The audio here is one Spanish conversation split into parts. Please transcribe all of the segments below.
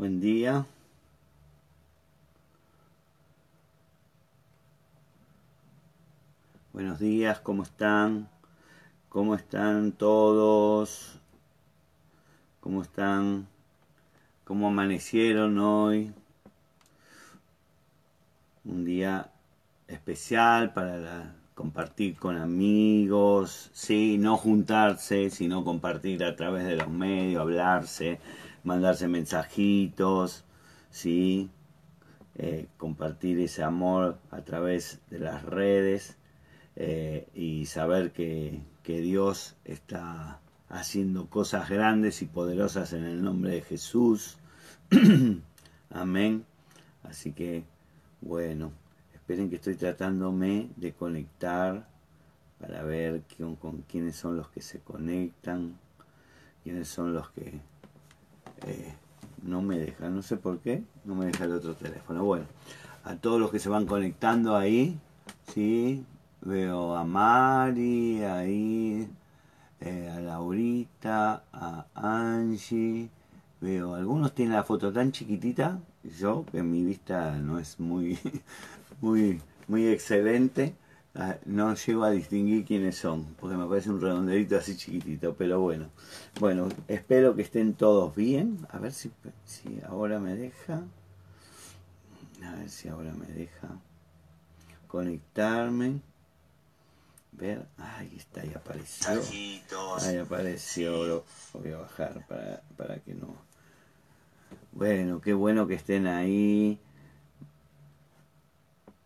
Buen día. Buenos días, ¿cómo están? ¿Cómo están todos? ¿Cómo están? ¿Cómo amanecieron hoy? Un día especial para compartir con amigos, sí, no juntarse, sino compartir a través de los medios, hablarse, mandarse mensajitos, sí, eh, compartir ese amor a través de las redes eh, y saber que, que Dios está haciendo cosas grandes y poderosas en el nombre de Jesús. Amén. Así que, bueno. Esperen que estoy tratándome de conectar para ver con, quiénes son los que se conectan, quiénes son los que eh, no me dejan, no sé por qué, no me deja el otro teléfono. Bueno, a todos los que se van conectando ahí, ¿sí? Veo a Mari, ahí, eh, a Laurita, a Angie, veo, algunos tienen la foto tan chiquitita, yo, que mi vista no es muy, muy, muy excelente. Ah, no llego a distinguir quiénes son, porque me parece un redondelito así chiquitito, pero bueno. Bueno, espero que estén todos bien. A ver si, si ahora me deja. A ver si ahora me deja conectarme. Ver, ahí está, ahí apareció. Ahí apareció, lo voy a bajar para, para que no. Bueno, qué bueno que estén ahí.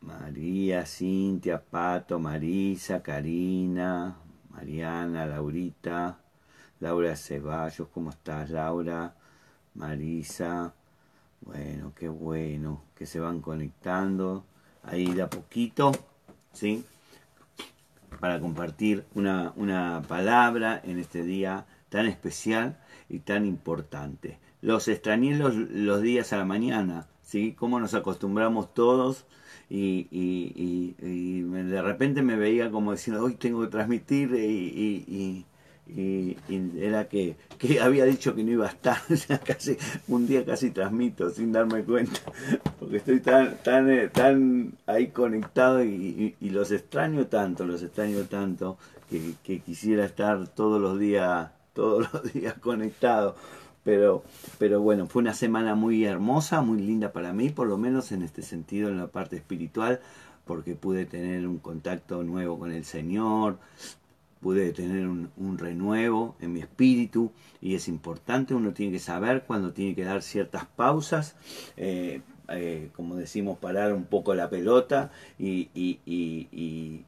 María, Cintia, Pato, Marisa, Karina, Mariana, Laurita, Laura Ceballos, ¿cómo estás Laura? Marisa, bueno, qué bueno que se van conectando ahí de a poquito, ¿sí? Para compartir una, una palabra en este día tan especial y tan importante. Los extrañé los, los días a la mañana, ¿sí? Cómo nos acostumbramos todos y, y, de repente me veía como diciendo, hoy tengo que transmitir y, era que, que, había dicho que no iba a estar, casi, un día casi transmito sin darme cuenta, porque estoy tan, tan, eh, tan ahí conectado y, los extraño tanto, los extraño tanto, que, que quisiera estar todos los días, todos los días conectado pero, pero bueno, fue una semana muy hermosa, muy linda para mí, por lo menos en este sentido, en la parte espiritual, porque pude tener un contacto nuevo con el Señor, pude tener un, renuevo en mi espíritu y es importante, uno tiene que saber cuando tiene que dar ciertas pausas eh, eh, como decimos, parar un poco la pelota y,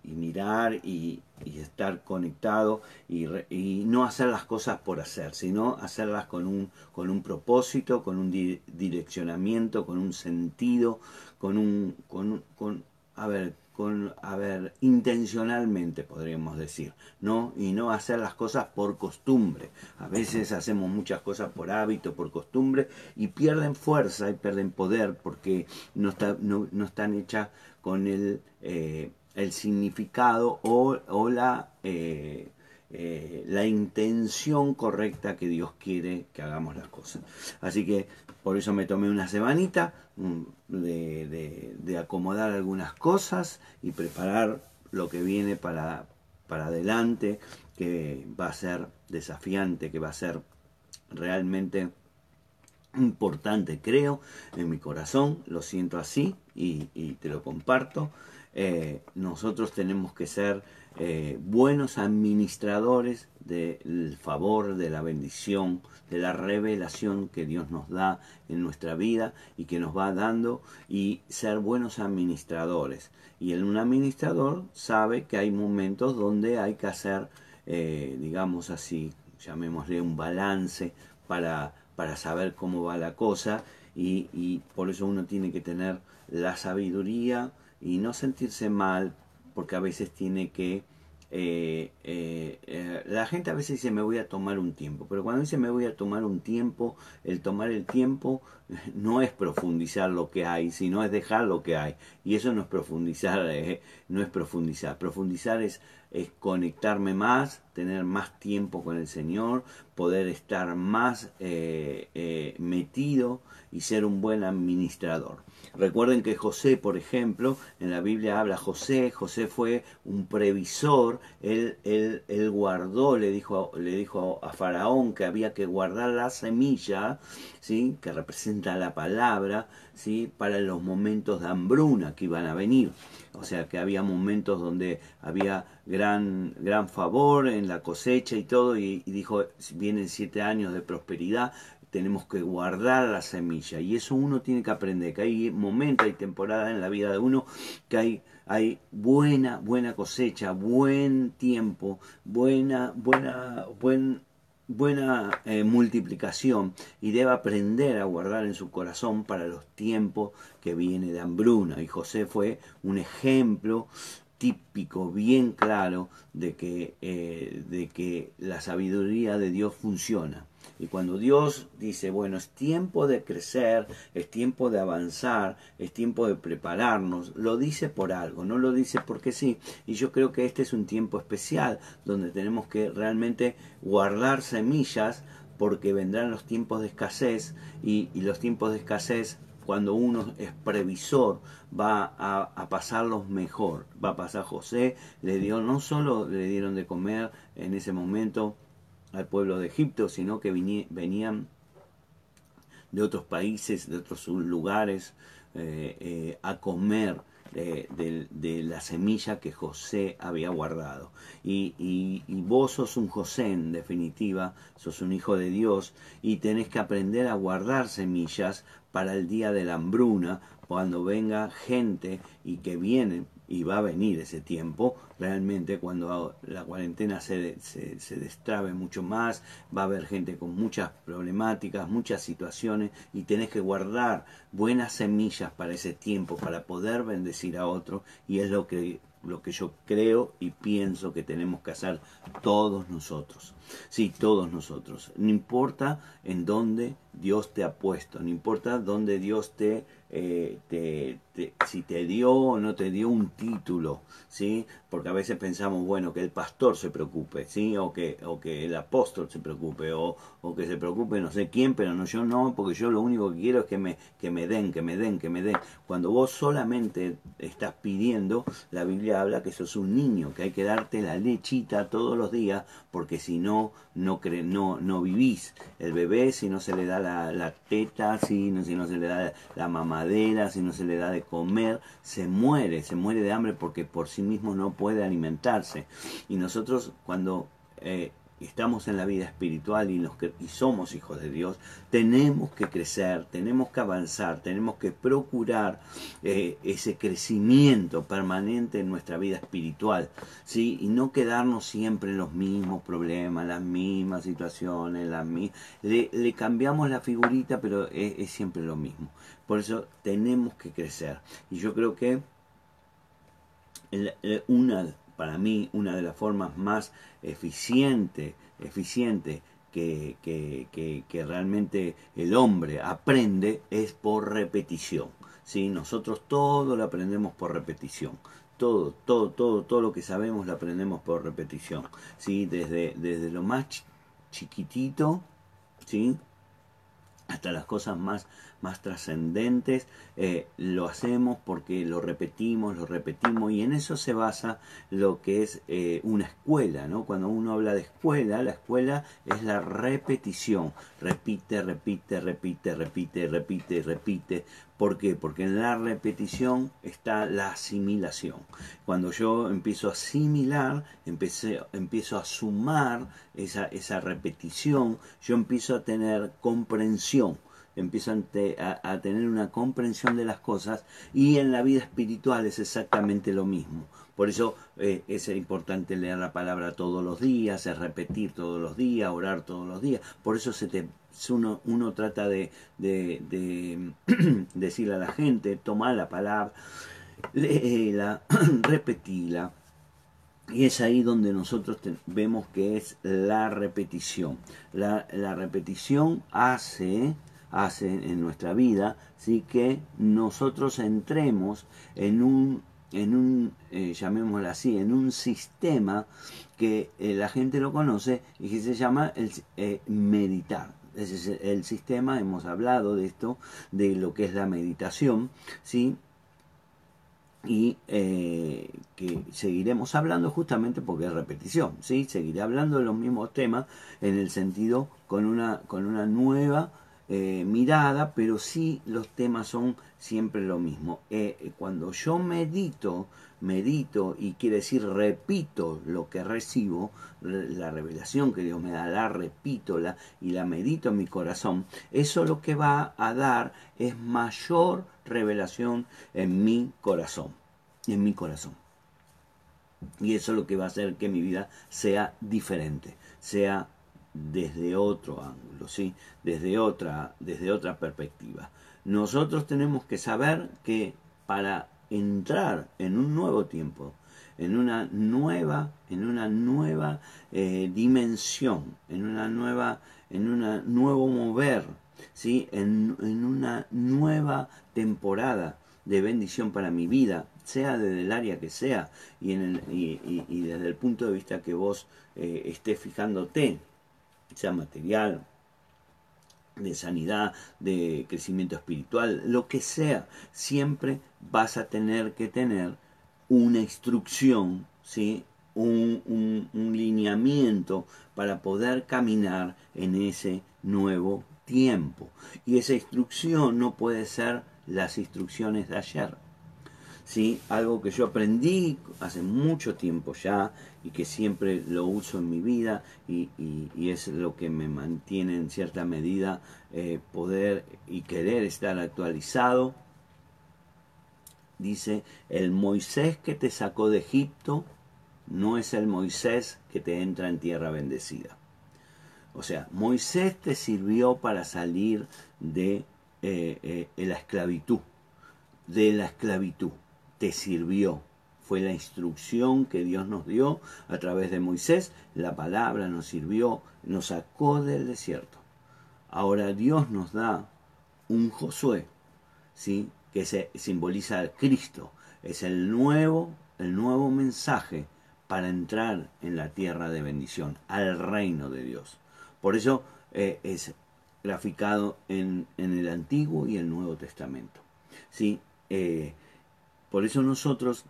mirar y, estar conectado y, no hacer las cosas por hacer, sino hacerlas con un, con un propósito, con un direccionamiento, con un sentido, con un, con, con a ver, con, a ver, intencionalmente podríamos decir, ¿no? Y no hacer las cosas por costumbre. A veces hacemos muchas cosas por hábito, por costumbre, y pierden fuerza y pierden poder porque no, no, no están hechas con el, eh, el significado o, o la... Eh, eh, la intención correcta que Dios quiere que hagamos las cosas. Así que por eso me tomé una semanita mm, de, acomodar algunas cosas y preparar lo que viene para, para adelante, que va a ser desafiante, que va a ser realmente importante, creo, en mi corazón, lo siento así y, te lo comparto. Eh, nosotros tenemos que ser eh, buenos administradores del favor, de la bendición, de la revelación que Dios nos da en nuestra vida y que nos va dando y ser buenos administradores. Y un administrador sabe que hay momentos donde hay que hacer, eh, digamos así, llamémosle un balance para, para saber cómo va la cosa y por eso uno tiene que tener la sabiduría y no sentirse mal porque a veces tiene que... Eh, eh, eh, la gente a veces dice me voy a tomar un tiempo, pero cuando dice me voy a tomar un tiempo, el tomar el tiempo no es profundizar lo que hay, sino es dejar lo que hay. Y eso no es profundizar, no es profundizar. Profundizar es, es conectarme más, tener más tiempo con el Señor, poder estar más eh, eh, metido y ser un buen administrador. Recuerden que José, por ejemplo, en la Biblia habla José, José fue un previsor, él, él, él guardó, le dijo, le dijo a Faraón que había que guardar la semilla, ¿sí? que representa la palabra, ¿sí? para los momentos de hambruna que iban a venir. O sea que había momentos donde había gran, gran favor en la cosecha y todo, y, y dijo, vienen siete años de prosperidad, tenemos que guardar la semilla y eso uno tiene que aprender, que hay momentos, hay temporadas en la vida de uno que hay, hay buena, buena cosecha, buen tiempo, buena, buena, buen, buena eh, multiplicación y debe aprender a guardar en su corazón para los tiempos que viene de hambruna. Y José fue un ejemplo típico, bien claro, de que, eh, de que la sabiduría de Dios funciona. Y cuando Dios dice, bueno, es tiempo de crecer, es tiempo de avanzar, es tiempo de prepararnos, lo dice por algo, no lo dice porque sí. Y yo creo que este es un tiempo especial donde tenemos que realmente guardar semillas porque vendrán los tiempos de escasez y, los tiempos de escasez cuando uno es previsor va a, a, pasarlos mejor. Va a pasar José, le dio, no solo le dieron de comer en ese momento al pueblo de Egipto, sino que venían de otros países, de otros lugares, eh, eh, a comer de, la semilla que José había guardado. Y, y, vos sos un José, en definitiva, sos un hijo de Dios y tenés que aprender a guardar semillas para el día de la hambruna, cuando venga gente y que viene y va a venir ese tiempo, realmente cuando la cuarentena se, se, se, destrabe mucho más, va a haber gente con muchas problemáticas, muchas situaciones y tenés que guardar buenas semillas para ese tiempo, para poder bendecir a otro y es lo que lo que yo creo y pienso que tenemos que hacer todos nosotros. Sí, todos nosotros. No importa en dónde Dios te ha puesto, no importa dónde Dios te eh, te, si te dio o no te dio un título, ¿sí? Porque a veces pensamos, bueno, que el pastor se preocupe, ¿sí? O que, o que el apóstol se preocupe, o, o que se preocupe no sé quién, pero no yo no, porque yo lo único que quiero es que me, que me den, que me den, que me den. Cuando vos solamente estás pidiendo, la Biblia habla que sos un niño, que hay que darte la lechita todos los días, porque si no, no, cre no, no vivís. El bebé, si no se le da la, la teta, si no, si no se le da la mamá, madera, si no se le da de comer, se muere, se muere de hambre porque por sí mismo no puede alimentarse. Y nosotros cuando eh, estamos en la vida espiritual y, los y somos hijos de Dios, tenemos que crecer, tenemos que avanzar, tenemos que procurar eh, ese crecimiento permanente en nuestra vida espiritual, ¿sí? y no quedarnos siempre en los mismos problemas, las mismas situaciones, las le, le cambiamos la figurita, pero es siempre lo mismo. Por eso tenemos que crecer. Y yo creo que una, para mí, una de las formas más eficientes eficiente que, que, que, realmente el hombre aprende es por repetición. ¿sí? Nosotros todo lo aprendemos por repetición. Todo, todo, todo, todo lo que sabemos lo aprendemos por repetición. ¿sí? Desde, desde lo más chiquitito, ¿sí? hasta las cosas más, más trascendentes, eh, lo hacemos porque lo repetimos, lo repetimos y en eso se basa lo que es eh, una escuela, ¿no? Cuando uno habla de escuela, la escuela es la repetición, repite, repite, repite, repite, repite, repite. ¿Por qué? Porque en la repetición está la asimilación. Cuando yo empiezo a asimilar, empecé, empiezo a sumar esa, esa repetición, yo empiezo a tener comprensión empiezan a, tener una comprensión de las cosas y en la vida espiritual es exactamente lo mismo. Por eso eh, es importante leer la palabra todos los días, es repetir todos los días, orar todos los días. Por eso se te, uno, uno trata de, de, decirle a la gente, toma la palabra, léela, repetila. Y es ahí donde nosotros vemos que es la repetición. La, la repetición hace hace en nuestra vida, sí que nosotros entremos en un en un, eh, llamémoslo así, en un sistema que eh, la gente lo conoce y que se llama el, eh, meditar. Ese es el sistema, hemos hablado de esto, de lo que es la meditación, ¿sí? y eh, que seguiremos hablando justamente porque es repetición, ¿sí? Seguiré hablando de los mismos temas en el sentido con una, con una nueva eh, mirada, pero sí los temas son siempre lo mismo. Eh, cuando yo medito, medito y quiere decir repito lo que recibo, la revelación que Dios me da, la repito la, y la medito en mi corazón, eso lo que va a dar es mayor revelación en mi corazón, en mi corazón. Y eso es lo que va a hacer que mi vida sea diferente, sea desde otro ángulo, ¿sí? desde, otra, desde otra perspectiva. Nosotros tenemos que saber que para entrar en un nuevo tiempo, en una nueva, en una nueva eh, dimensión, en una nueva, en un nuevo mover, ¿sí? En, en, una nueva temporada de bendición para mi vida, sea desde el área que sea y, desde el punto de vista que vos eh, estés fijándote, sea material, de sanidad, de crecimiento espiritual, lo que sea, siempre vas a tener que tener una instrucción, ¿sí? un, un, un lineamiento para poder caminar en ese nuevo tiempo. Y esa instrucción no puede ser las instrucciones de ayer. ¿Sí? Algo que yo aprendí hace mucho tiempo ya y que siempre lo uso en mi vida y, es lo que me mantiene en cierta medida eh, poder y querer estar actualizado. Dice, el Moisés que te sacó de Egipto no es el Moisés que te entra en tierra bendecida. O sea, Moisés te sirvió para salir de eh, eh, la esclavitud, de la esclavitud te sirvió. Fue la instrucción que Dios nos dio a través de Moisés. La palabra nos sirvió, nos sacó del desierto. Ahora Dios nos da un Josué, ¿sí? que se simboliza a Cristo. Es el nuevo, el nuevo mensaje para entrar en la tierra de bendición, al reino de Dios. Por eso eh, es graficado en, en, el Antiguo y el Nuevo Testamento. ¿sí? Eh, por eso nosotros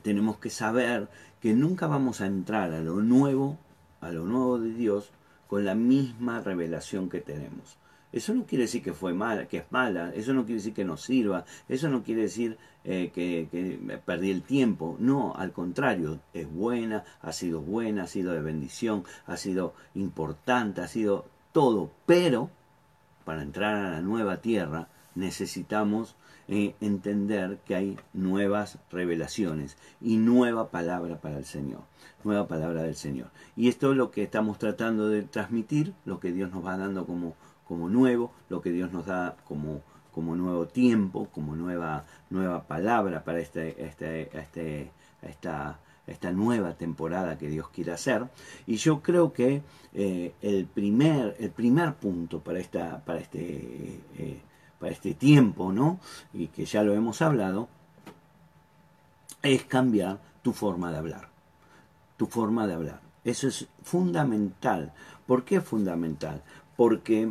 tenemos que saber que nunca vamos a entrar a lo nuevo, a lo nuevo de Dios, con la misma revelación que tenemos. Eso no quiere decir que fue mala, que es mala, eso no quiere decir que nos sirva, eso no quiere decir eh, que, que, perdí el tiempo, no, al contrario, es buena, ha sido buena, ha sido de bendición, ha sido importante, ha sido todo, pero para entrar a la nueva tierra necesitamos eh, entender que hay nuevas revelaciones y nueva palabra para el Señor, nueva palabra del Señor. Y esto es lo que estamos tratando de transmitir, lo que Dios nos va dando como, como nuevo, lo que Dios nos da como, como nuevo tiempo, como nueva, nueva palabra para este, este, este, esta, esta nueva temporada que Dios quiere hacer. Y yo creo que eh, el, primer, el primer punto para, esta, para este eh, para este tiempo, ¿no? Y que ya lo hemos hablado, es cambiar tu forma de hablar. Tu forma de hablar. Eso es fundamental. ¿Por qué es fundamental? Porque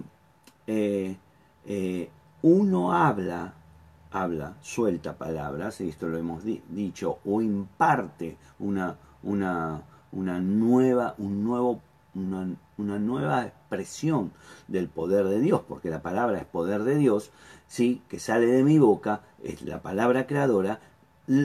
eh, eh, uno habla, habla, suelta palabras, y esto lo hemos dicho, o imparte una, una, una nueva, un nuevo una, nueva expresión del poder de Dios, porque la palabra es poder de Dios, ¿sí? que sale de mi boca, es la palabra creadora,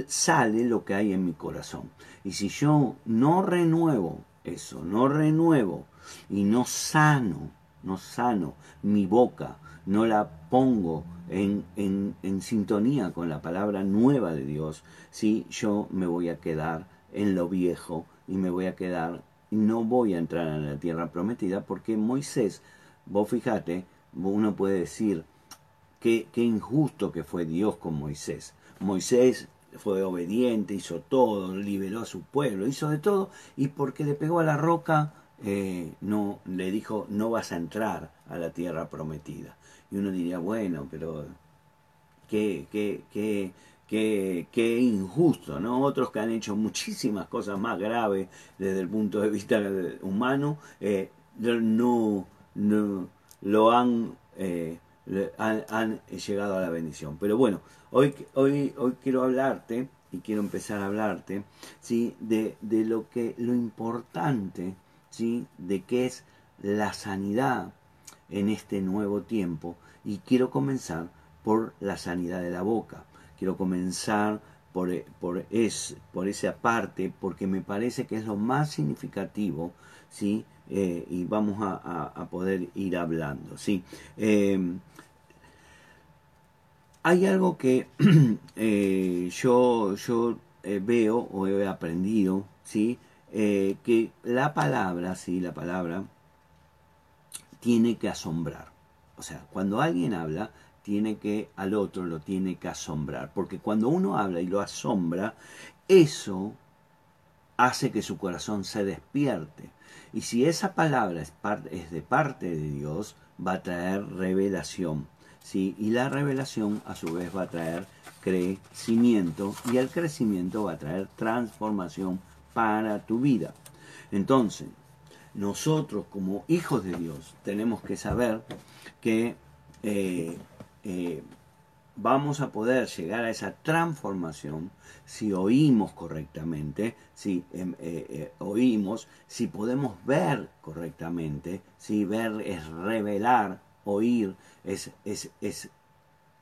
sale lo que hay en mi corazón. Y si yo no renuevo eso, no renuevo y no sano, no sano mi boca, no la pongo en, en, en sintonía con la palabra nueva de Dios, ¿sí? yo me voy a quedar en lo viejo y me voy a quedar no voy a entrar en la tierra prometida porque Moisés, vos fíjate, uno puede decir que injusto que fue Dios con Moisés. Moisés fue obediente, hizo todo, liberó a su pueblo, hizo de todo, y porque le pegó a la roca, eh, no le dijo, no vas a entrar a la tierra prometida. Y uno diría, bueno, pero qué, qué, qué, qué, qué, injusto, ¿no? Otros que han hecho muchísimas cosas más graves desde el punto de vista humano, eh, no, no, lo han, eh, han, llegado a la bendición. Pero bueno, hoy, hoy, hoy quiero hablarte y quiero empezar a hablarte ¿sí? de, de lo que lo importante ¿sí? de qué es la sanidad en este nuevo tiempo y quiero comenzar por la sanidad de la boca. Quiero comenzar por, por, es, por esa parte porque me parece que es lo más significativo, ¿sí? Eh, y vamos a, poder ir hablando, ¿sí? Em, hay algo que eh, yo, yo eh, veo o he aprendido, ¿sí? que la palabra, sí, la palabra tiene que asombrar. O sea, cuando alguien habla, tiene que al otro lo tiene que asombrar, porque cuando uno habla y lo asombra, eso hace que su corazón se despierte. Y si esa palabra es, de parte de Dios, va a traer revelación. ¿sí? Y la revelación a su vez va a traer crecimiento y el crecimiento va a traer transformación para tu vida. Entonces, nosotros como hijos de Dios tenemos que saber que eh, eh, vamos a poder llegar a esa transformación si oímos correctamente, si em, eh, oímos, si podemos ver correctamente, si ver es revelar, oír es, es, es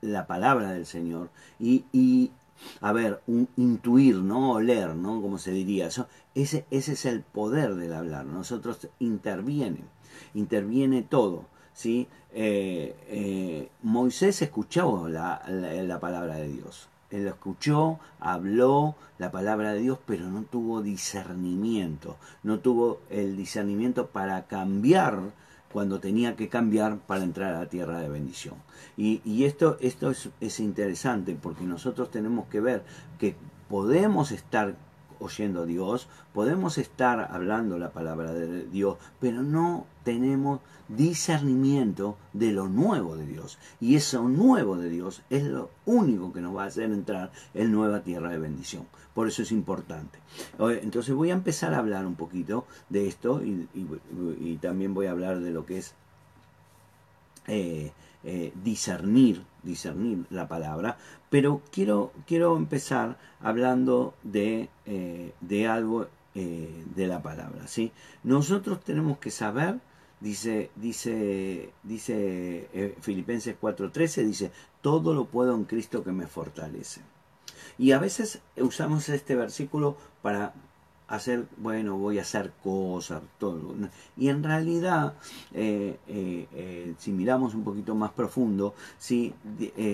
la palabra del Señor y, y a ver, intuir, ¿no? Oler, ¿no? Como se diría. Eso, ese, ese es el poder del hablar. Nosotros interviene, interviene todo. ¿Sí? Eh, eh, Moisés escuchó la, la, palabra de Dios. Él escuchó, habló la palabra de Dios, pero no tuvo discernimiento. No tuvo el discernimiento para cambiar cuando tenía que cambiar para entrar a la tierra de bendición. Y, y esto, esto es, es interesante porque nosotros tenemos que ver que podemos estar oyendo a Dios, podemos estar hablando la palabra de Dios, pero no tenemos discernimiento de lo nuevo de Dios. Y eso nuevo de Dios es lo único que nos va a hacer entrar en nueva tierra de bendición. Por eso es importante. Entonces voy a empezar a hablar un poquito de esto y, también voy a hablar de lo que es eh, eh, discernir, discernir la palabra, pero quiero, quiero empezar hablando de, eh, de algo de la palabra. ¿sí? Nosotros tenemos que saber Dice, dice, dice eh, Filipenses 4:13, dice, todo lo puedo en Cristo que me fortalece. Y a veces usamos este versículo para hacer, bueno, voy a hacer cosas, todo. Y en realidad, eh, eh, si miramos un poquito más profundo, sí,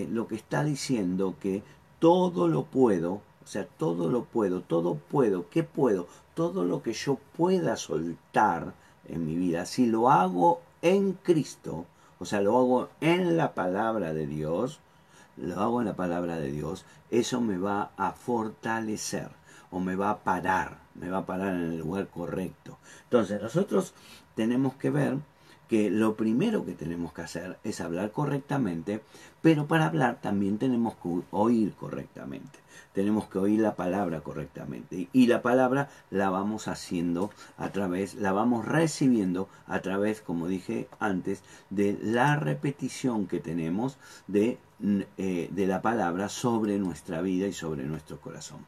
lo que está diciendo que todo lo puedo, o sea, todo lo puedo, todo puedo, ¿qué puedo? Todo lo que yo pueda soltar, en mi vida, si lo hago en Cristo, o sea, lo hago en la palabra de Dios, lo hago en la palabra de Dios, eso me va a fortalecer o me va a parar, me va a parar en el lugar correcto. Entonces, nosotros tenemos que ver que lo primero que tenemos que hacer es hablar correctamente, pero para hablar también tenemos que oír correctamente. Tenemos que oír la palabra correctamente. Y la palabra la vamos haciendo a través, la vamos recibiendo a través, como dije antes, de la repetición que tenemos de, eh, de la palabra sobre nuestra vida y sobre nuestro corazón.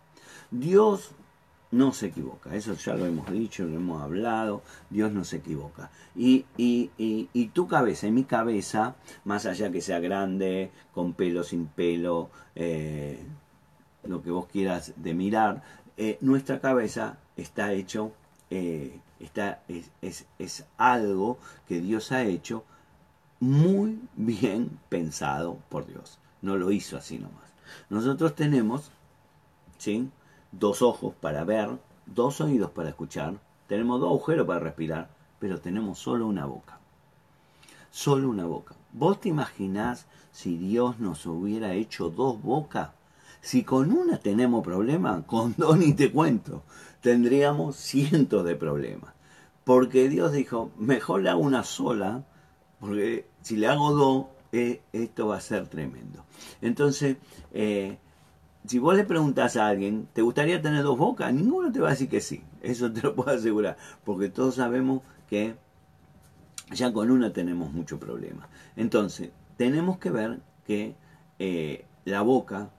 Dios no se equivoca. Eso ya lo hemos dicho, lo hemos hablado. Dios no se equivoca. Y, y, y, tu cabeza y mi cabeza, más allá que sea grande, con pelo, sin pelo, eh, lo que vos quieras de mirar, eh, nuestra cabeza está hecho, eh, está, es, es, es algo que Dios ha hecho muy bien pensado por Dios. No lo hizo así nomás. Nosotros tenemos, ¿sí? Dos ojos para ver, dos oídos para escuchar, tenemos dos agujeros para respirar, pero tenemos solo una boca. Solo una boca. ¿Vos te imaginás si Dios nos hubiera hecho dos bocas? Si con una tenemos problemas, con dos ni te cuento. Tendríamos cientos de problemas. Porque Dios dijo, mejor le hago una sola, porque si le hago dos, eh, esto va a ser tremendo. Entonces, eh, si vos le preguntas a alguien, ¿te gustaría tener dos bocas? Ninguno te va a decir que sí, eso te lo puedo asegurar, porque todos sabemos que ya con una tenemos mucho problema. Entonces, tenemos que ver que eh, la boca,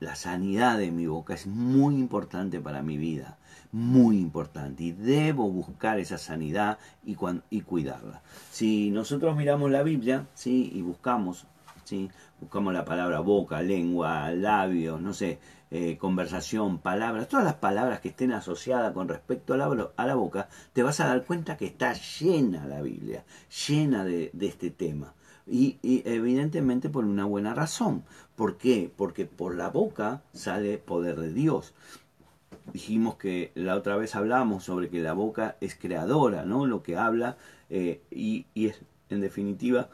la sanidad de mi boca es muy importante para mi vida, muy importante, y debo buscar esa sanidad y, y cuidarla. Si nosotros miramos la Biblia, ¿sí? y buscamos buscamos la palabra boca, lengua, labios, no sé, eh, conversación, palabras, todas las palabras que estén asociadas con respecto a la, a la, boca, te vas a dar cuenta que está llena la Biblia, llena de, este tema. Y, y, evidentemente por una buena razón. ¿Por qué? Porque por la boca sale poder de Dios. Dijimos que la otra vez hablamos sobre que la boca es creadora, ¿no? Lo que habla eh, y, y es, en definitiva,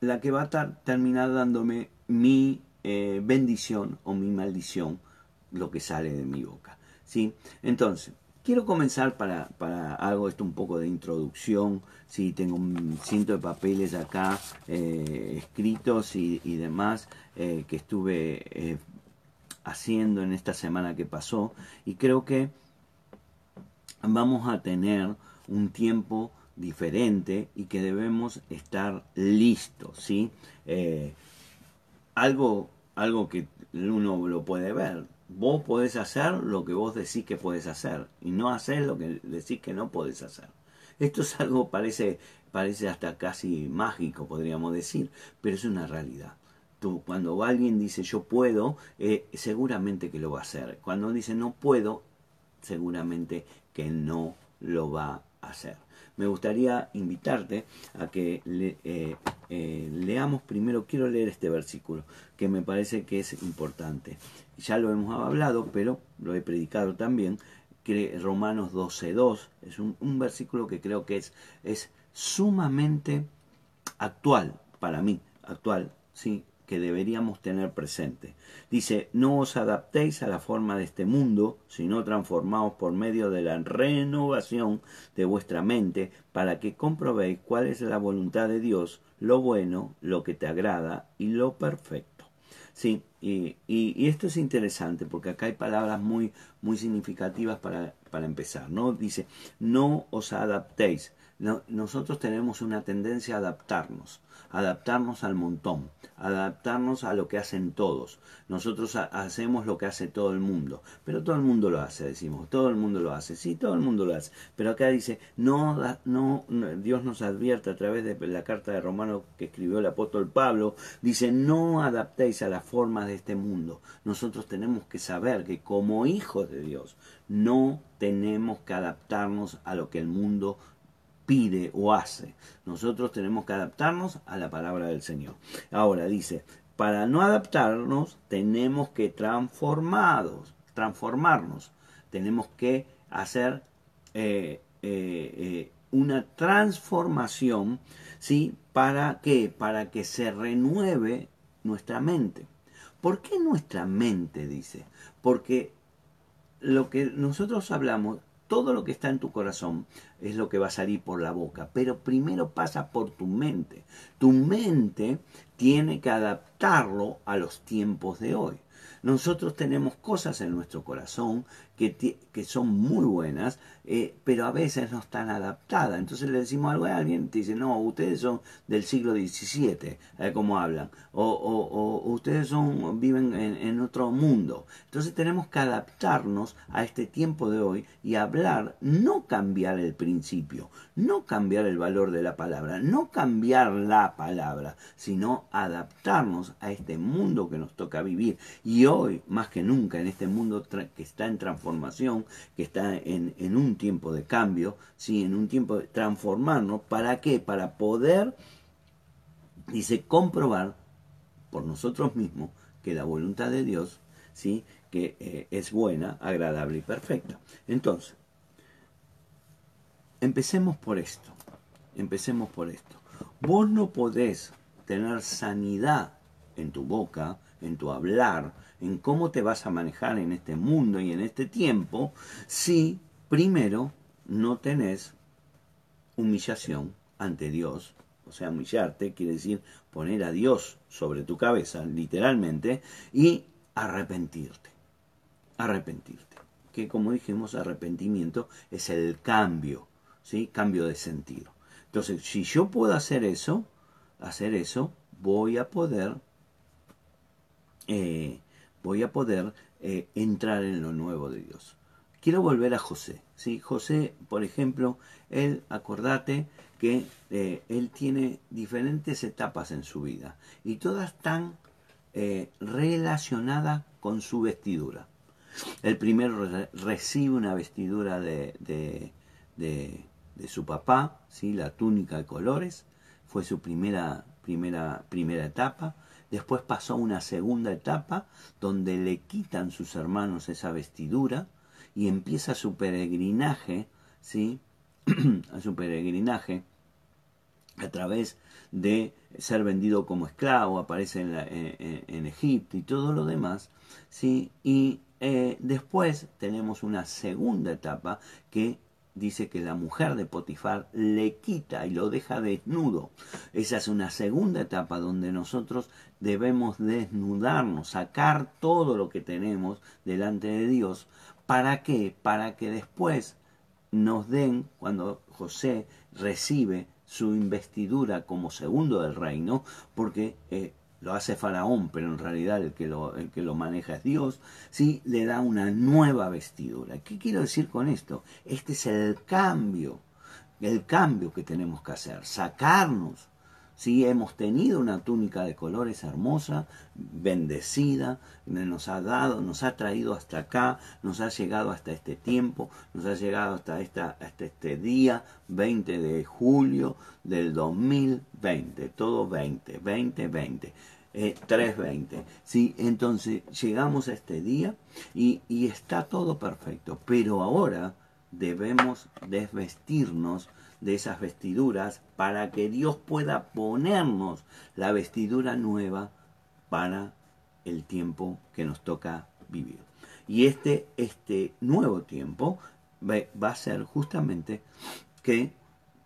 la que va a terminar dándome mi eh, bendición o mi maldición, lo que sale de mi boca. ¿sí? Entonces, quiero comenzar para, para hago esto un poco de introducción, ¿sí? tengo un ciento de papeles acá eh, escritos y, demás eh, que estuve haciendo en esta semana que pasó y creo que vamos a tener un tiempo diferente y que debemos estar listos, ¿sí? Eh, algo, algo que uno lo puede ver. Vos podés hacer lo que vos decís que podés hacer y no hacer lo que decís que no podés hacer. Esto es algo parece parece hasta casi mágico, podríamos decir, pero es una realidad. Tú, cuando alguien dice yo puedo, eh, seguramente que lo va a hacer. Cuando dice no puedo, seguramente que no lo va a hacer me gustaría invitarte a que eh, eh, leamos primero, quiero leer este versículo, que me parece que es importante. Ya lo hemos hablado, pero lo he predicado también, que Romanos 12.2 es un, un, versículo que creo que es, es sumamente actual para mí, actual, sí, que deberíamos tener presente. Dice, no os adaptéis a la forma de este mundo, sino transformaos por medio de la renovación de vuestra mente, para que comprobéis cuál es la voluntad de Dios, lo bueno, lo que te agrada y lo perfecto. Sí, y, y, esto es interesante porque acá hay palabras muy, muy significativas para, para empezar, ¿no? Dice, no os adaptéis. Nosotros tenemos una tendencia a adaptarnos adaptarnos al montón, adaptarnos a lo que hacen todos. Nosotros hacemos lo que hace todo el mundo, pero todo el mundo lo hace, decimos, todo el mundo lo hace, sí, todo el mundo lo hace. Pero acá dice, no, no, Dios nos advierte a través de la carta de Romanos que escribió el apóstol Pablo, dice, no adaptéis a las formas de este mundo. Nosotros tenemos que saber que como hijos de Dios, no tenemos que adaptarnos a lo que el mundo pide o hace. Nosotros tenemos que adaptarnos a la palabra del Señor. Ahora dice, para no adaptarnos tenemos que transformados, transformarnos. Tenemos que hacer eh, eh, eh, una transformación, ¿sí? ¿Para qué? Para que se renueve nuestra mente. ¿Por qué nuestra mente? Dice. Porque lo que nosotros hablamos todo lo que está en tu corazón es lo que va a salir por la boca, pero primero pasa por tu mente. Tu mente tiene que adaptarlo a los tiempos de hoy. Nosotros tenemos cosas en nuestro corazón que, son muy buenas, eh, pero a veces no están adaptadas. Entonces le decimos algo a alguien, te dice, no, ustedes son del siglo XVII, eh, como hablan, o, o, ustedes son, viven en, en, otro mundo. Entonces tenemos que adaptarnos a este tiempo de hoy y hablar, no cambiar el principio, no cambiar el valor de la palabra, no cambiar la palabra, sino adaptarnos a este mundo que nos toca vivir. Y hoy, más que nunca, en este mundo que está en transformación, que está en, un tiempo de cambio, ¿sí? en un tiempo de transformarnos. ¿Para qué? Para poder, dice, comprobar por nosotros mismos que la voluntad de Dios, ¿sí? que eh, es buena, agradable y perfecta. Entonces, empecemos por esto. Empecemos por esto. Vos no podés tener sanidad en tu boca, en tu hablar, en cómo te vas a manejar en este mundo y en este tiempo, si primero no tenés humillación ante Dios, o sea, humillarte quiere decir poner a Dios sobre tu cabeza, literalmente, y arrepentirte. Arrepentirte. Que como dijimos, arrepentimiento es el cambio, ¿sí? Cambio de sentido. Entonces, si yo puedo hacer eso, hacer eso, voy a poder, eh, voy a poder eh, entrar en lo nuevo de Dios. Quiero volver a José. ¿sí? José, por ejemplo, él, acordate que eh, él tiene diferentes etapas en su vida y todas están relacionadas con su vestidura. El primero recibe una vestidura de, de, de, su papá, ¿sí? la túnica de colores, fue su primera, primera, primera etapa. Después pasó una segunda etapa donde le quitan sus hermanos esa vestidura y empieza su peregrinaje, ¿sí? a su peregrinaje a través de ser vendido como esclavo, aparece en, Egipto y todo lo demás, ¿sí? y eh, después tenemos una segunda etapa que dice que la mujer de Potifar le quita y lo deja desnudo. Esa es una segunda etapa donde nosotros debemos desnudarnos, sacar todo lo que tenemos delante de Dios. ¿Para qué? Para que después nos den, cuando José recibe su investidura como segundo del reino, porque eh, lo hace Faraón, pero en realidad el que lo, el que lo maneja es Dios, ¿sí? le da una nueva vestidura. ¿Qué quiero decir con esto? Este es el cambio, el cambio que tenemos que hacer, sacarnos. Si hemos tenido una túnica de colores hermosa, bendecida, nos ha dado, nos ha traído hasta acá, nos ha llegado hasta este tiempo, nos ha llegado hasta, esta, hasta este día 20 de julio del 2020, todo 20, 20, 20. 3.20. ¿sí? Entonces llegamos a este día y, y, está todo perfecto, pero ahora debemos desvestirnos de esas vestiduras para que Dios pueda ponernos la vestidura nueva para el tiempo que nos toca vivir. Y este, este nuevo tiempo va a ser justamente que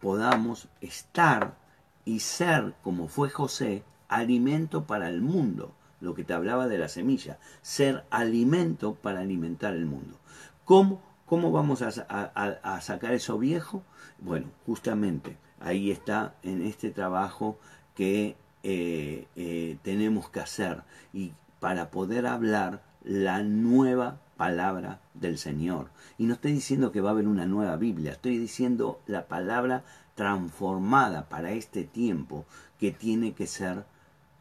podamos estar y ser como fue José, alimento para el mundo, lo que te hablaba de la semilla, ser alimento para alimentar el mundo. ¿Cómo, cómo vamos a, sacar eso viejo? Bueno, justamente ahí está en este trabajo que eh, eh, tenemos que hacer y para poder hablar la nueva palabra del Señor. Y no estoy diciendo que va a haber una nueva Biblia, estoy diciendo la palabra transformada para este tiempo que tiene que ser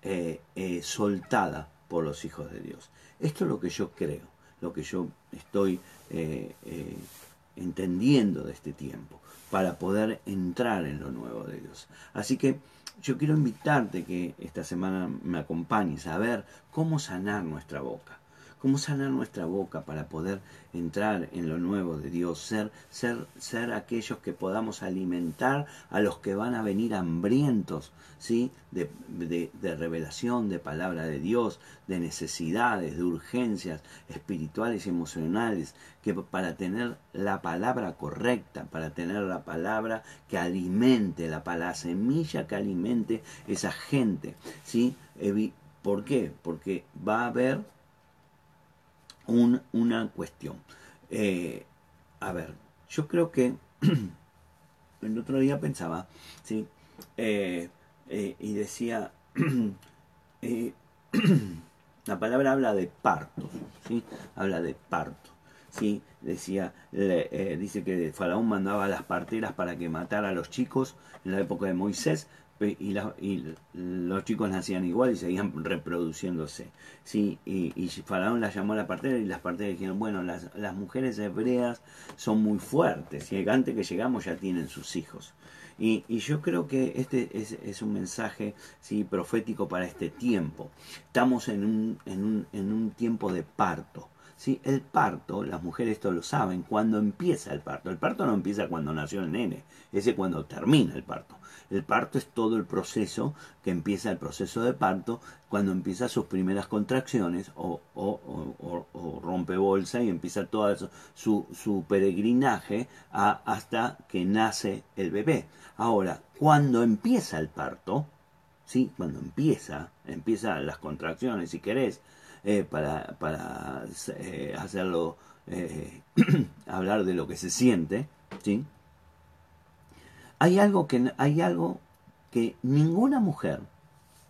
eh, soltada por los hijos de Dios. Esto es lo que yo creo, lo que yo estoy eh, entendiendo de este tiempo, para poder entrar en lo nuevo de Dios. Así que yo quiero invitarte que esta semana me acompañes a ver cómo sanar nuestra boca cómo sanar nuestra boca para poder entrar en lo nuevo de Dios, ser, ser, ser aquellos que podamos alimentar a los que van a venir hambrientos, ¿sí? De, de, revelación, de palabra de Dios, de necesidades, de urgencias espirituales y emocionales, que para tener la palabra correcta, para tener la palabra que alimente, la, palabra semilla que alimente esa gente, ¿sí? ¿Por qué? Porque va a haber una cuestión. Eh, a ver, yo creo que el otro día pensaba, ¿sí? Eh, eh, y decía, la palabra habla de parto, ¿sí? Habla de parto. ¿sí? Decía, dice que Faraón mandaba a las parteras para que matara a los chicos en la época de Moisés, y, los chicos nacían igual y seguían reproduciéndose. ¿sí? Y, Faraón las llamó a la partera y las parteras dijeron, bueno, las, mujeres hebreas son muy fuertes y antes que llegamos ya tienen sus hijos. Y, yo creo que este es, un mensaje ¿sí? profético para este tiempo. Estamos en un, en un, en un tiempo de parto. ¿sí? El parto, las mujeres esto lo saben, cuando empieza el parto. El parto no empieza cuando nació el nene, ese cuando termina el parto. El parto es todo el proceso que empieza el proceso de parto cuando empieza sus primeras contracciones o, rompe bolsa y empieza todo su, su peregrinaje hasta que nace el bebé. Ahora, cuando empieza el parto, ¿sí? cuando empieza, empiezan las contracciones si querés, eh, para, para eh, hacerlo, eh, hablar de lo que se siente, ¿sí? Hay algo, que, hay algo que ninguna mujer,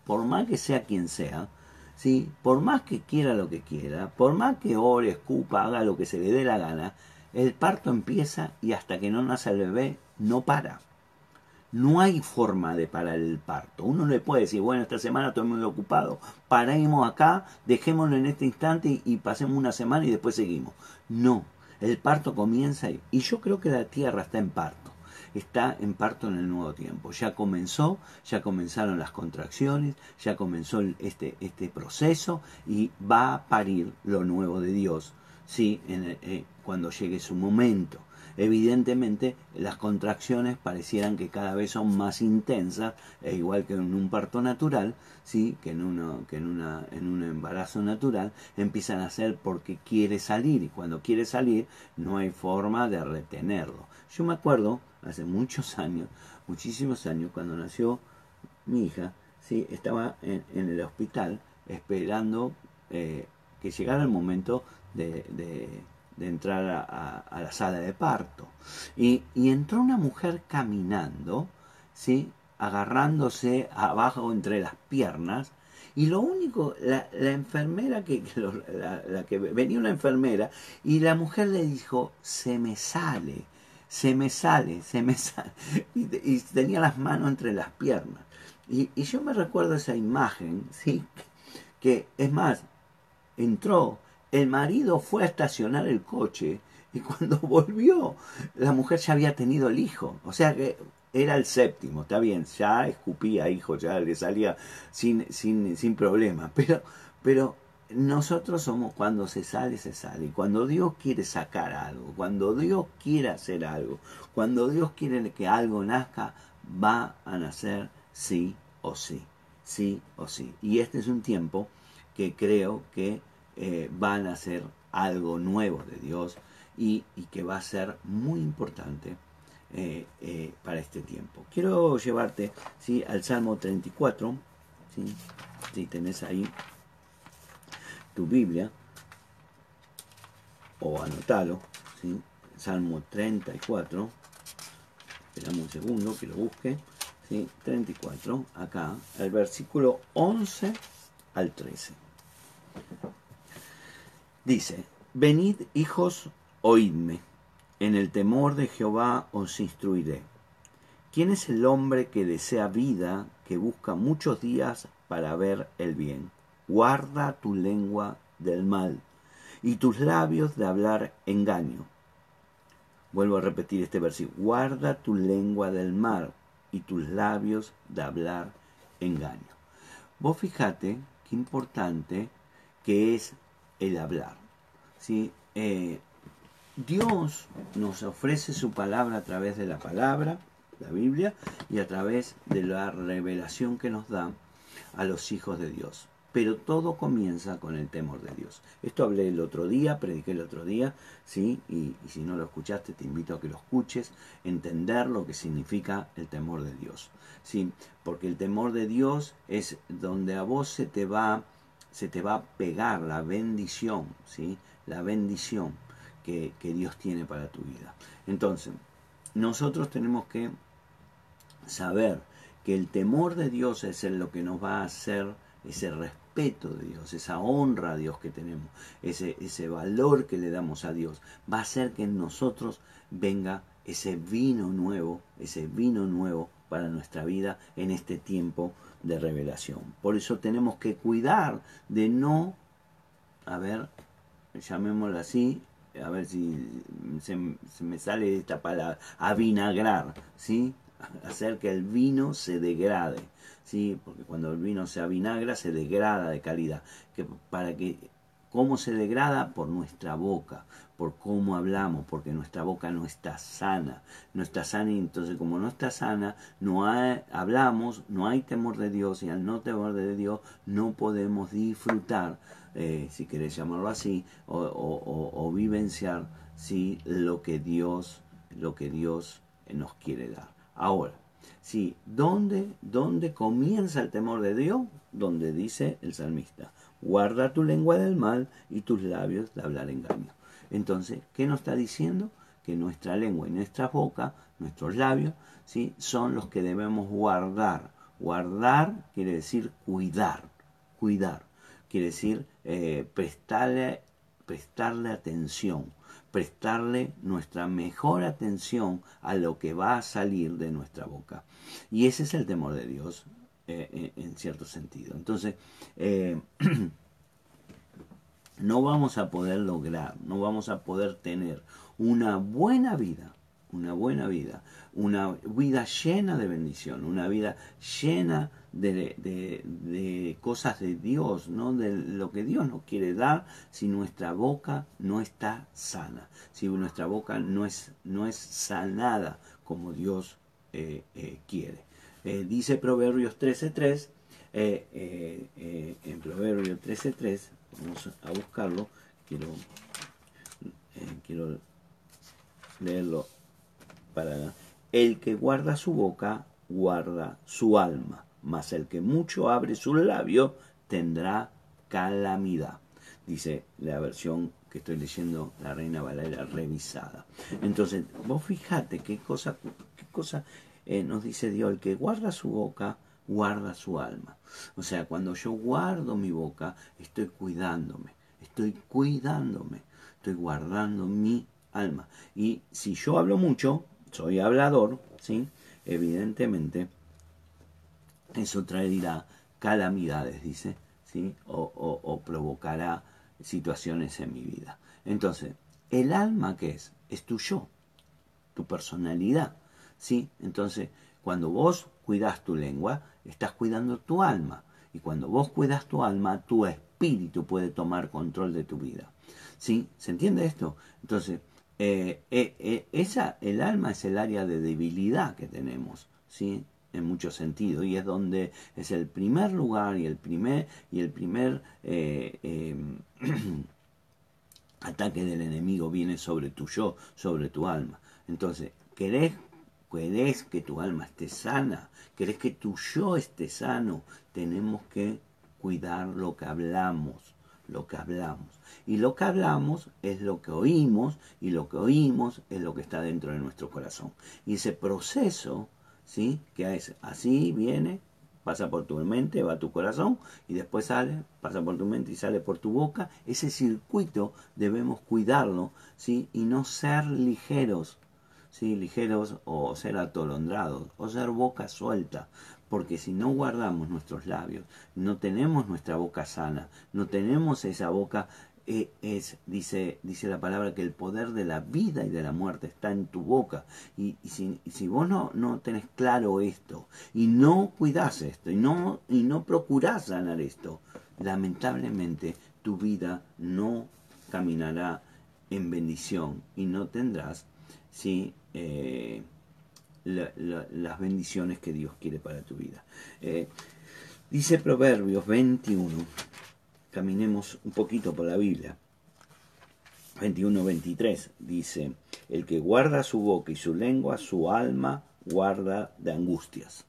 por más que sea quien sea, ¿sí? por más que quiera lo que quiera, por más que ore, escupa, haga lo que se le dé la gana, el parto empieza y hasta que no nace el bebé no para. No hay forma de parar el parto. Uno le puede decir, bueno, esta semana estoy muy ocupado, paremos acá, dejémoslo en este instante y, pasemos una semana y después seguimos. No, el parto comienza y yo creo que la tierra está en parto. Está en parto en el nuevo tiempo. Ya comenzó, ya comenzaron las contracciones, ya comenzó este, este proceso y va a parir lo nuevo de Dios, ¿sí? Eh, cuando llegue su momento. Evidentemente, las contracciones parecieran que cada vez son más intensas, e igual que en un parto natural, ¿sí? que, en, uno, que en, una, en un embarazo natural, empiezan a ser porque quiere salir, y cuando quiere salir no hay forma de retenerlo. Yo me acuerdo, hace muchos años, muchísimos años, cuando nació mi hija, ¿sí? estaba en, el hospital esperando eh, que llegara el momento de de entrar a, la sala de parto. Y, entró una mujer caminando, ¿sí? agarrándose abajo entre las piernas, y lo único, la, enfermera que, la, que venía una enfermera, y la mujer le dijo, se me sale, se me sale, se me sale, y, tenía las manos entre las piernas. Y, yo me recuerdo esa imagen, ¿sí? que es más, entró el marido fue a estacionar el coche y cuando volvió, la mujer ya había tenido el hijo. O sea que era el séptimo, está bien, ya escupía hijo, ya le salía sin, sin, sin problema. Pero, pero nosotros somos cuando se sale, se sale. Cuando Dios quiere sacar algo, cuando Dios quiere hacer algo, cuando Dios quiere que algo nazca, va a nacer sí o sí, sí o sí. Y este es un tiempo que creo que eh, van a ser algo nuevo de Dios y, que va a ser muy importante eh, eh, para este tiempo. Quiero llevarte ¿sí? al Salmo 34, si tenés ahí tu Biblia, o anotalo, ¿sí? Salmo 34, esperamos un segundo que lo busque, ¿sí? 34, acá, el versículo 11 al 13. Dice, venid hijos, oídme, en el temor de Jehová os instruiré. ¿Quién es el hombre que desea vida, que busca muchos días para ver el bien? Guarda tu lengua del mal y tus labios de hablar engaño. Vuelvo a repetir este versículo. Guarda tu lengua del mal y tus labios de hablar engaño. Vos fijate qué importante que es el hablar. ¿sí? Eh, Dios nos ofrece su palabra a través de la palabra, la Biblia, y a través de la revelación que nos da a los hijos de Dios. Pero todo comienza con el temor de Dios. Esto hablé el otro día, prediqué el otro día, ¿sí? Y, si no lo escuchaste, te invito a que lo escuches, entender lo que significa el temor de Dios. ¿sí? Porque el temor de Dios es donde a vos se te va se te va a pegar la bendición, ¿sí? La bendición que, Dios tiene para tu vida. Entonces, nosotros tenemos que saber que el temor de Dios es lo que nos va a hacer ese respeto de Dios, esa honra a Dios que tenemos, ese, ese valor que le damos a Dios, va a hacer que en nosotros venga ese vino nuevo, ese vino nuevo para nuestra vida en este tiempo de revelación. Por eso tenemos que cuidar de no, a ver, llamémoslo así, a ver si se, me sale esta palabra, avinagrar, ¿sí? Hacer que el vino se degrade, ¿sí? Porque cuando el vino se avinagra se degrada de calidad. Que para que, ¿Cómo se degrada? Por nuestra boca, por cómo hablamos, porque nuestra boca no está sana, no está sana y entonces como no está sana, no hablamos, no hay temor de Dios y al no temor de Dios no podemos disfrutar, eh, si querés llamarlo así, o, vivenciar ¿sí? lo que Dios, lo que Dios nos quiere dar. Ahora, sí, ¿dónde, ¿dónde comienza el temor de Dios? Donde dice el salmista, guarda tu lengua del mal y tus labios de hablar engaño. Entonces, ¿qué nos está diciendo? Que nuestra lengua y nuestra boca, nuestros labios, ¿sí? son los que debemos guardar. Guardar quiere decir cuidar, cuidar. Quiere decir eh, prestarle, prestarle atención, prestarle nuestra mejor atención a lo que va a salir de nuestra boca. Y ese es el temor de Dios eh, en, cierto sentido. Entonces, eh, no vamos a poder lograr, no vamos a poder tener una buena vida, una buena vida, una vida llena de bendición, una vida llena de, cosas de Dios, ¿no? de lo que Dios nos quiere dar, si nuestra boca no está sana, si nuestra boca no es, no es sanada como Dios eh, eh, quiere. Eh, dice Proverbios 13.3, en Proverbios 13.3, vamos a buscarlo, quiero, quiero leerlo El que guarda su boca, guarda su alma mas el que mucho abre su labio tendrá calamidad. Dice la versión que estoy leyendo, la Reina Valera revisada. Entonces, vos fijate qué cosa, qué cosa eh, nos dice Dios, el que guarda su boca, guarda su alma. O sea, cuando yo guardo mi boca, estoy cuidándome, estoy cuidándome, estoy guardando mi alma. Y si yo hablo mucho, soy hablador, ¿sí? Evidentemente, eso traerá calamidades, dice, ¿sí? O, provocará situaciones en mi vida. Entonces, el alma que es, es tu yo, tu personalidad, ¿sí? Entonces, cuando vos cuidas tu lengua, estás cuidando tu alma. Y cuando vos cuidas tu alma, tu espíritu puede tomar control de tu vida. ¿Sí? ¿Se entiende esto? Entonces, eh, eh, eh, esa, el alma es el área de debilidad que tenemos. ¿sí? en muchos sentidos y es donde es el primer lugar y el primer y el primer eh, em, ataque del enemigo viene sobre tu yo, sobre tu alma. Entonces, ¿querés, querés que tu alma esté sana? ¿Querés que tu yo esté sano? Tenemos que cuidar lo que hablamos, lo que hablamos. Y lo que hablamos es lo que oímos y lo que oímos es lo que está dentro de nuestro corazón. Y ese proceso ¿sí? Que es así, viene, pasa por tu mente, va a tu corazón y después sale, pasa por tu mente y sale por tu boca. Ese circuito debemos cuidarlo, ¿sí? Y no ser ligeros, ¿sí? Ligeros o ser atolondrados o ser boca suelta. Porque si no guardamos nuestros labios, no tenemos nuestra boca sana, no tenemos esa boca e, es, dice, dice la palabra, que el poder de la vida y de la muerte está en tu boca. Y, si, vos no, no tenés claro esto, y no cuidás esto, y no, y no procurás ganar esto, lamentablemente tu vida no caminará en bendición y no tendrás ¿sí? Eh, las bendiciones que Dios quiere para tu vida. Eh, dice Proverbios 21 caminemos un poquito por la Biblia. 21-23 dice, el que guarda su boca y su lengua, su alma guarda de angustias.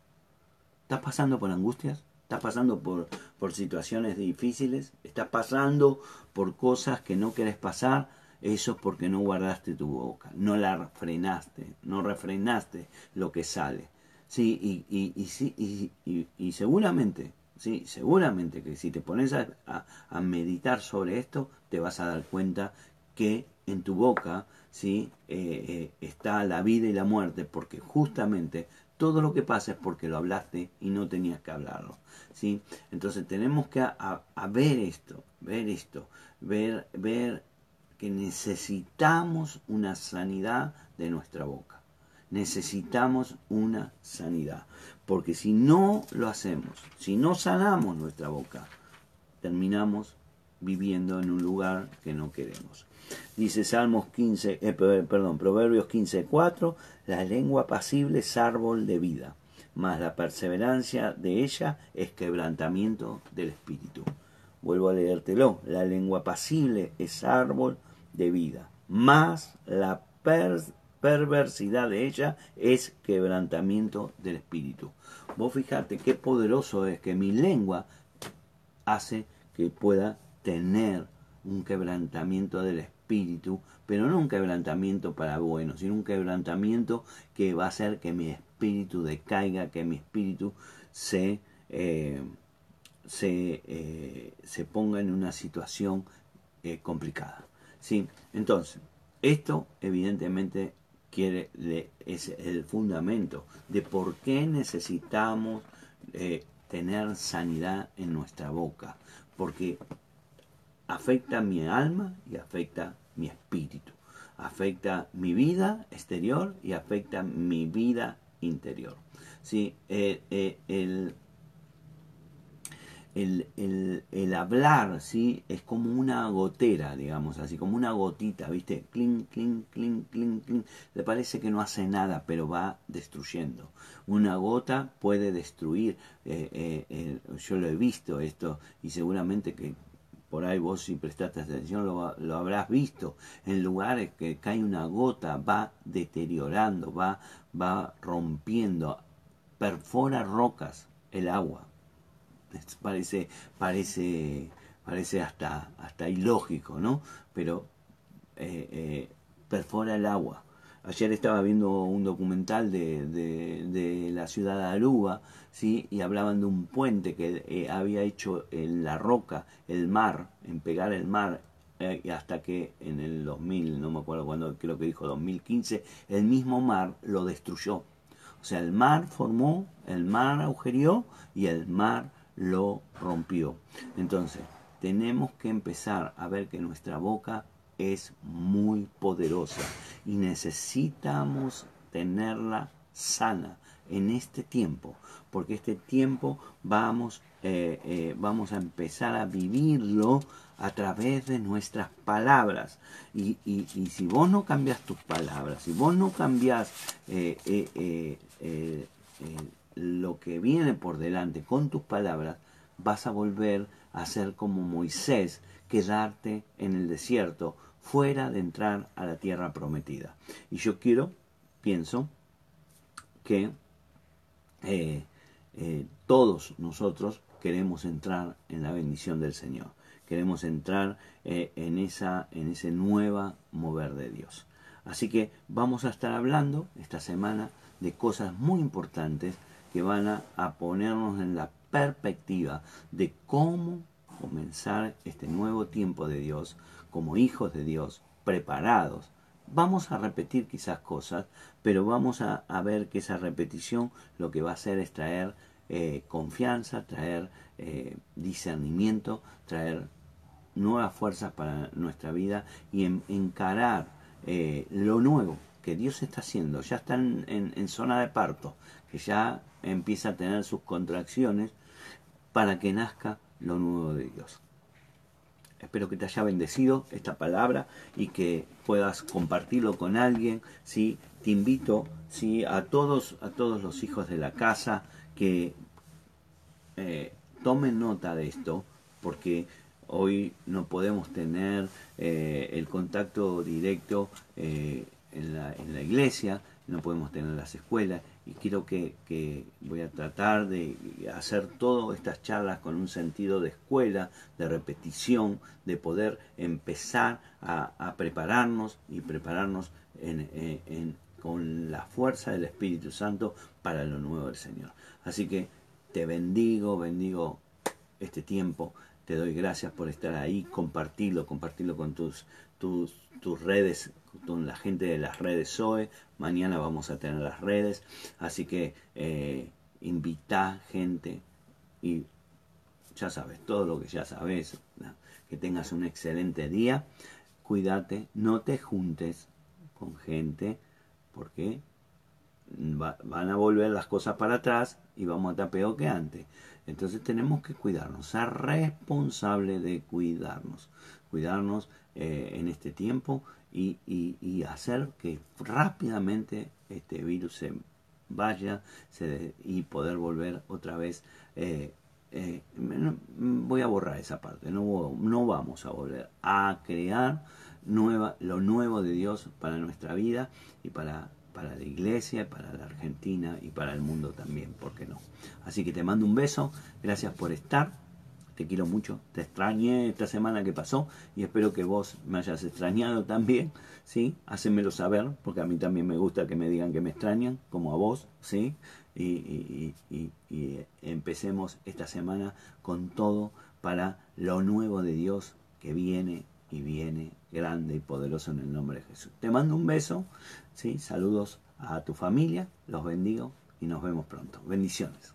¿Estás pasando por angustias? ¿Estás pasando por, por situaciones difíciles? ¿Estás pasando por cosas que no querés pasar? Eso es porque no guardaste tu boca, no la frenaste, no refrenaste lo que sale. Sí, y, y, y, y, seguramente Sí, seguramente que si te pones a, meditar sobre esto, te vas a dar cuenta que en tu boca ¿sí? Eh, eh, está la vida y la muerte, porque justamente todo lo que pasa es porque lo hablaste y no tenías que hablarlo. ¿sí? Entonces tenemos que a, ver esto, ver esto, ver, ver que necesitamos una sanidad de nuestra boca. Necesitamos una sanidad. Porque si no lo hacemos, si no sanamos nuestra boca, terminamos viviendo en un lugar que no queremos. Dice Salmos 15, eh, perdón, Proverbios 15, 4, la lengua pasible es árbol de vida, mas la perseverancia de ella es quebrantamiento del espíritu. Vuelvo a leértelo, la lengua pasible es árbol de vida, más la perversidad de ella es quebrantamiento del espíritu. Vos fijate qué poderoso es que mi lengua hace que pueda tener un quebrantamiento del espíritu, pero no un quebrantamiento para bueno, sino un quebrantamiento que va a hacer que mi espíritu decaiga, que mi espíritu se, eh, se, eh, se, ponga en una situación eh, complicada. ¿Sí? Entonces, esto evidentemente quiere, es el fundamento de por qué necesitamos tener sanidad en nuestra boca, porque afecta mi alma y afecta mi espíritu, afecta mi vida exterior y afecta mi vida interior. ¿sí? Eh, eh, el, el, el, hablar, ¿sí? Es como una gotera, digamos así, como una gotita, ¿viste? Clink, clink, clink, clink, clink. Le parece que no hace nada, pero va destruyendo. Una gota puede destruir. Eh, yo lo he visto esto y seguramente que por ahí vos si prestaste atención lo, lo, habrás visto, en lugares que cae una gota va deteriorando, va, va rompiendo, perfora rocas el agua. Parece, parece, parece hasta, hasta ilógico, ¿no? Pero eh, eh, perfora el agua. Ayer estaba viendo un documental de, de, la ciudad de Aruba, ¿sí? y hablaban de un puente que eh, había hecho en la roca el mar, en pegar el mar, hasta que en el 2000, no me acuerdo cuándo, creo que dijo 2015, el mismo mar lo destruyó. O sea, el mar formó, el mar agujerió y el mar lo rompió. Entonces, tenemos que empezar a ver que nuestra boca es muy poderosa y necesitamos tenerla sana en este tiempo, porque este tiempo vamos, eh, eh, vamos a empezar a vivirlo a través de nuestras palabras. Y, si vos no cambias tus palabras, si vos no cambias eh, lo que viene por delante con tus palabras, vas a volver a ser como Moisés, quedarte en el desierto fuera de entrar a la tierra prometida. Y yo quiero, pienso, que eh, eh, todos nosotros queremos entrar en la bendición del Señor. Queremos entrar eh, en, esa, en ese nueva mover de Dios. Así que vamos a estar hablando esta semana de cosas muy importantes que van a, ponernos en la perspectiva de cómo comenzar este nuevo tiempo de Dios como hijos de Dios, preparados. Vamos a repetir quizás cosas, pero vamos a, ver que esa repetición lo que va a hacer es traer eh, confianza, traer eh, discernimiento, traer nuevas fuerzas para nuestra vida y encarar eh, lo nuevo que Dios está haciendo. Ya están en zona de parto, que ya empieza a tener sus contracciones para que nazca lo nuevo de Dios. Espero que te haya bendecido esta palabra y que puedas compartirlo con alguien. ¿sí? Te invito ¿sí? a, todos, a todos los hijos de la casa que eh, tomen nota de esto, porque hoy no podemos tener eh, el contacto directo eh, en, la, en la iglesia, no podemos tener las escuelas y quiero que, voy a tratar de hacer todas estas charlas con un sentido de escuela, de repetición, de poder empezar a, prepararnos y prepararnos con la fuerza del Espíritu Santo para lo nuevo del Señor. Así que te bendigo, bendigo este tiempo, te doy gracias por estar ahí, compartirlo, compartirlo con tus, tus, tus redes, con la gente de las redes SOE, Mañana vamos a tener las redes. Así que eh, invita gente y ya sabes, todo lo que ya sabes. Que tengas un excelente día. Cuídate, no te juntes con gente porque van a volver las cosas para atrás y vamos a estar peor que antes. Entonces tenemos que cuidarnos, ser responsables de cuidarnos, cuidarnos eh, en este tiempo y, hacer que rápidamente este virus se vaya y poder volver otra vez. Eh, eh, voy a borrar esa parte, no, no vamos a volver a crear nueva, lo nuevo de Dios para nuestra vida y para, para la iglesia, para la Argentina y para el mundo también, ¿por qué no? Así que te mando un beso, gracias por estar, te quiero mucho, te extrañé esta semana que pasó y espero que vos me hayas extrañado también, ¿sí? Hacémelo saber, porque a mí también me gusta que me digan que me extrañan, como a vos, ¿sí? Y, y empecemos esta semana con todo para lo nuevo de Dios que viene y viene grande y poderoso en el nombre de Jesús. Te mando un beso, ¿sí? saludos a tu familia, los bendigo y nos vemos pronto. Bendiciones.